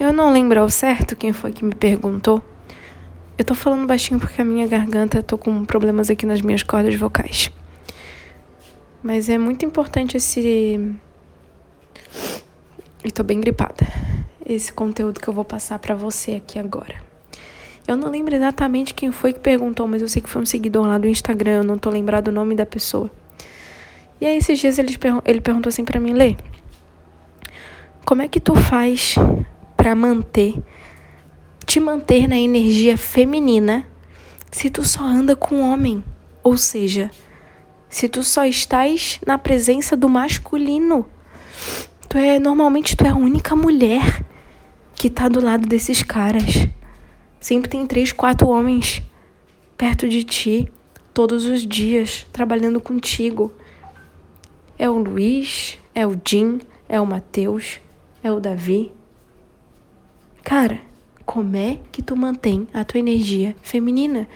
Eu não lembro ao certo quem foi que me perguntou. Eu tô falando baixinho porque a minha garganta, tô com problemas aqui nas minhas cordas vocais. Mas é muito importante esse. E tô bem gripada. Esse conteúdo que eu vou passar para você aqui agora. Eu não lembro exatamente quem foi que perguntou, mas eu sei que foi um seguidor lá do Instagram, eu não tô lembrado o nome da pessoa. E aí esses dias ele, perguntou assim para mim, Lê, como é que tu faz para manter, te manter na energia feminina se tu só anda com homem? Ou seja, se tu só estás na presença do masculino. Tu é normalmente tu é a única mulher que tá do lado desses caras. Sempre tem três, quatro homens perto de ti todos os dias trabalhando contigo. É o Luiz, é o Jim, é o Matheus, é o Davi. Cara, como é que tu mantém a tua energia feminina?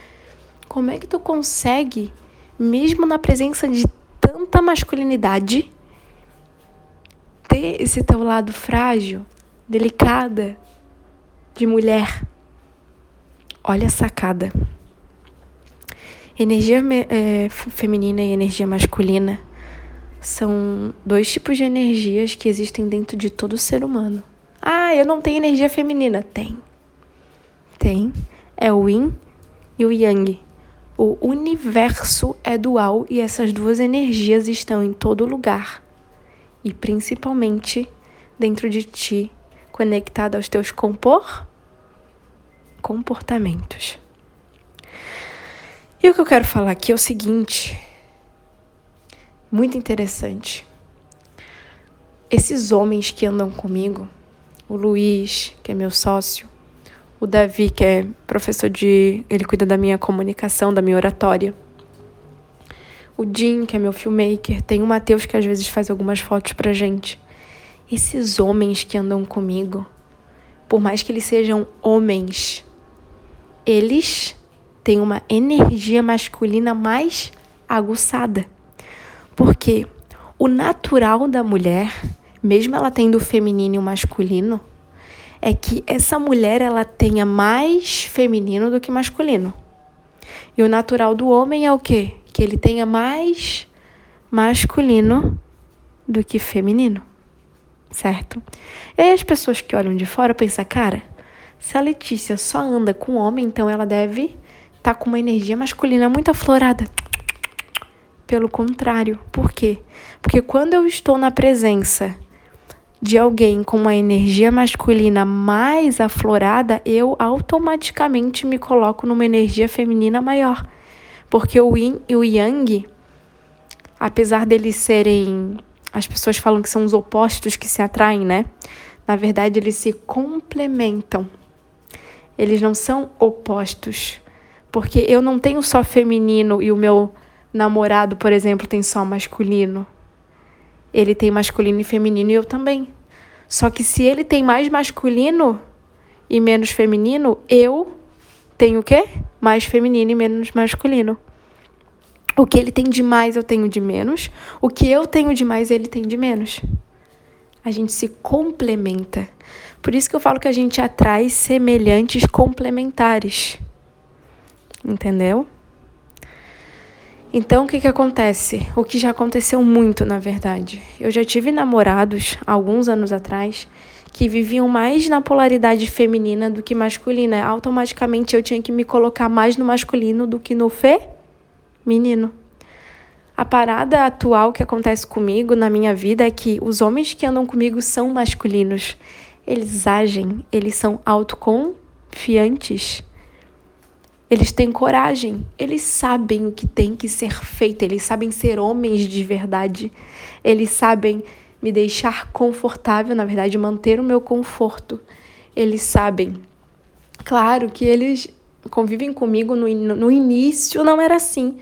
Como é que tu consegue mesmo na presença de tanta masculinidade, ter esse teu lado frágil, delicada, de mulher. Olha a sacada. Energia é, feminina e energia masculina são dois tipos de energias que existem dentro de todo ser humano. Ah, eu não tenho energia feminina. Tem. Tem. É o yin e o yang. O universo é dual e essas duas energias estão em todo lugar e principalmente dentro de ti, conectada aos teus compor comportamentos. E o que eu quero falar aqui é o seguinte, muito interessante. Esses homens que andam comigo, o Luiz, que é meu sócio, o Davi, que é professor de. Ele cuida da minha comunicação, da minha oratória. O Jim, que é meu filmmaker. Tem o Matheus, que às vezes faz algumas fotos pra gente. Esses homens que andam comigo, por mais que eles sejam homens, eles têm uma energia masculina mais aguçada. Porque o natural da mulher, mesmo ela tendo o feminino e o masculino, é que essa mulher ela tenha mais feminino do que masculino. E o natural do homem é o quê? Que ele tenha mais masculino do que feminino. Certo? E aí as pessoas que olham de fora pensam, cara, se a Letícia só anda com homem, então ela deve estar tá com uma energia masculina muito aflorada. Pelo contrário. Por quê? Porque quando eu estou na presença de alguém com uma energia masculina mais aflorada, eu automaticamente me coloco numa energia feminina maior. Porque o yin e o yang, apesar deles serem. As pessoas falam que são os opostos que se atraem, né? Na verdade, eles se complementam. Eles não são opostos. Porque eu não tenho só feminino e o meu namorado, por exemplo, tem só masculino. Ele tem masculino e feminino e eu também. Só que se ele tem mais masculino e menos feminino, eu tenho o quê? Mais feminino e menos masculino. O que ele tem de mais, eu tenho de menos. O que eu tenho de mais, ele tem de menos. A gente se complementa. Por isso que eu falo que a gente atrai semelhantes complementares. Entendeu? Então, o que, que acontece? O que já aconteceu muito, na verdade. Eu já tive namorados, alguns anos atrás, que viviam mais na polaridade feminina do que masculina. Automaticamente eu tinha que me colocar mais no masculino do que no feminino. A parada atual que acontece comigo na minha vida é que os homens que andam comigo são masculinos. Eles agem, eles são autoconfiantes. Eles têm coragem, eles sabem o que tem que ser feito, eles sabem ser homens de verdade, eles sabem me deixar confortável, na verdade, manter o meu conforto. Eles sabem. Claro que eles convivem comigo no, no início, não era assim.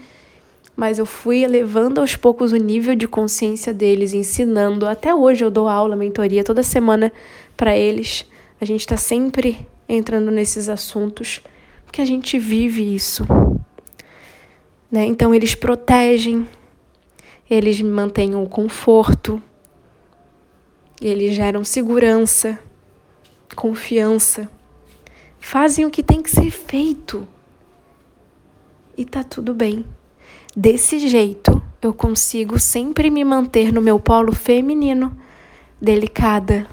Mas eu fui elevando aos poucos o nível de consciência deles, ensinando. Até hoje eu dou aula, mentoria toda semana para eles. A gente está sempre entrando nesses assuntos que a gente vive isso. Né? Então, eles protegem, eles mantêm o conforto, eles geram segurança, confiança, fazem o que tem que ser feito. E tá tudo bem. Desse jeito, eu consigo sempre me manter no meu polo feminino, delicada,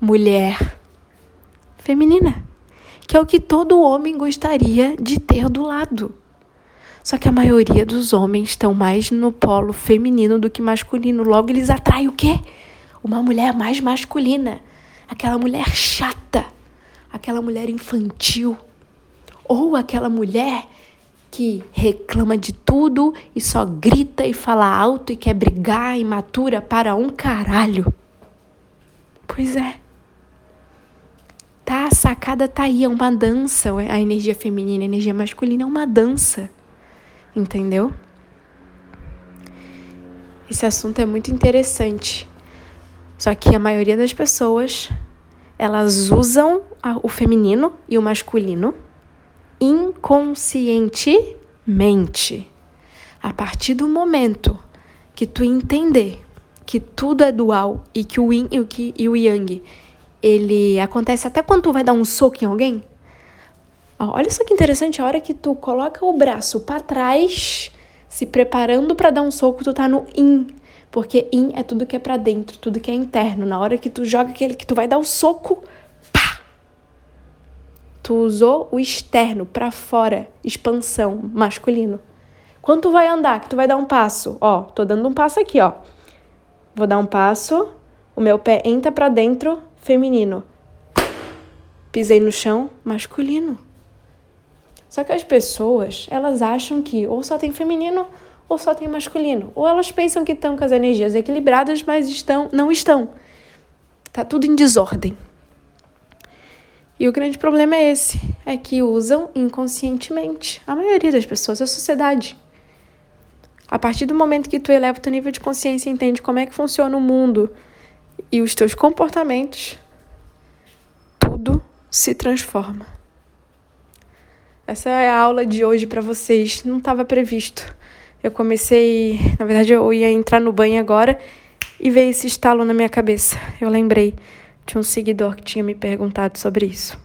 mulher, feminina, que é o que todo homem gostaria de ter do lado. Só que a maioria dos homens estão mais no polo feminino do que masculino. Logo, eles atraem o quê? Uma mulher mais masculina. Aquela mulher chata. Aquela mulher infantil. Ou aquela mulher que reclama de tudo e só grita e fala alto e quer brigar imatura para um caralho. Pois é. Tá, a sacada tá aí, é uma dança. A energia feminina, a energia masculina é uma dança. Entendeu? Esse assunto é muito interessante. Só que a maioria das pessoas, elas usam o feminino e o masculino inconscientemente. A partir do momento que tu entender que tudo é dual e que o yin e o, e o yang ele acontece até quando tu vai dar um soco em alguém. olha só que interessante, a hora que tu coloca o braço para trás, se preparando para dar um soco, tu tá no yin, porque yin é tudo que é para dentro, tudo que é interno. Na hora que tu joga aquele que tu vai dar o soco, Tu usou o externo para fora, expansão, masculino. Quando tu vai andar, que tu vai dar um passo, ó, tô dando um passo aqui, ó. Vou dar um passo, o meu pé entra para dentro, feminino. Pisei no chão, masculino. Só que as pessoas, elas acham que ou só tem feminino ou só tem masculino. Ou elas pensam que estão com as energias equilibradas, mas estão, não estão. Tá tudo em desordem. E o grande problema é esse, é que usam inconscientemente. A maioria das pessoas, a sociedade. A partir do momento que tu eleva o teu nível de consciência e entende como é que funciona o mundo e os teus comportamentos, tudo se transforma. Essa é a aula de hoje para vocês. Não estava previsto. Eu comecei, na verdade, eu ia entrar no banho agora e veio esse estalo na minha cabeça. Eu lembrei tinha um seguidor que tinha me perguntado sobre isso,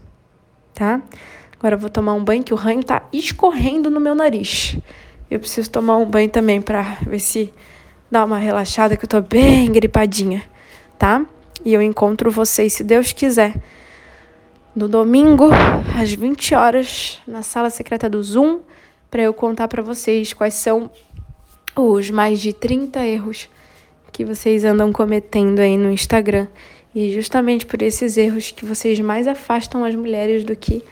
tá? Agora eu vou tomar um banho que o ranho tá escorrendo no meu nariz. Eu preciso tomar um banho também para ver se dá uma relaxada que eu tô bem gripadinha, tá? E eu encontro vocês, se Deus quiser, no domingo, às 20 horas, na sala secreta do Zoom, para eu contar para vocês quais são os mais de 30 erros que vocês andam cometendo aí no Instagram e justamente por esses erros que vocês mais afastam as mulheres do que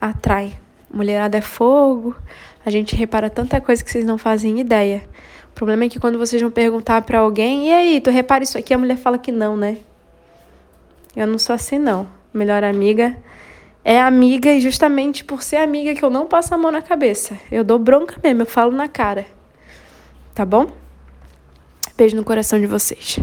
atraem. Mulherada é fogo, a gente repara tanta coisa que vocês não fazem ideia. O problema é que quando vocês vão perguntar para alguém, e aí, tu repara isso aqui? A mulher fala que não, né? Eu não sou assim, não. Melhor amiga é amiga e justamente por ser amiga que eu não passo a mão na cabeça. Eu dou bronca mesmo, eu falo na cara. Tá bom? Beijo no coração de vocês.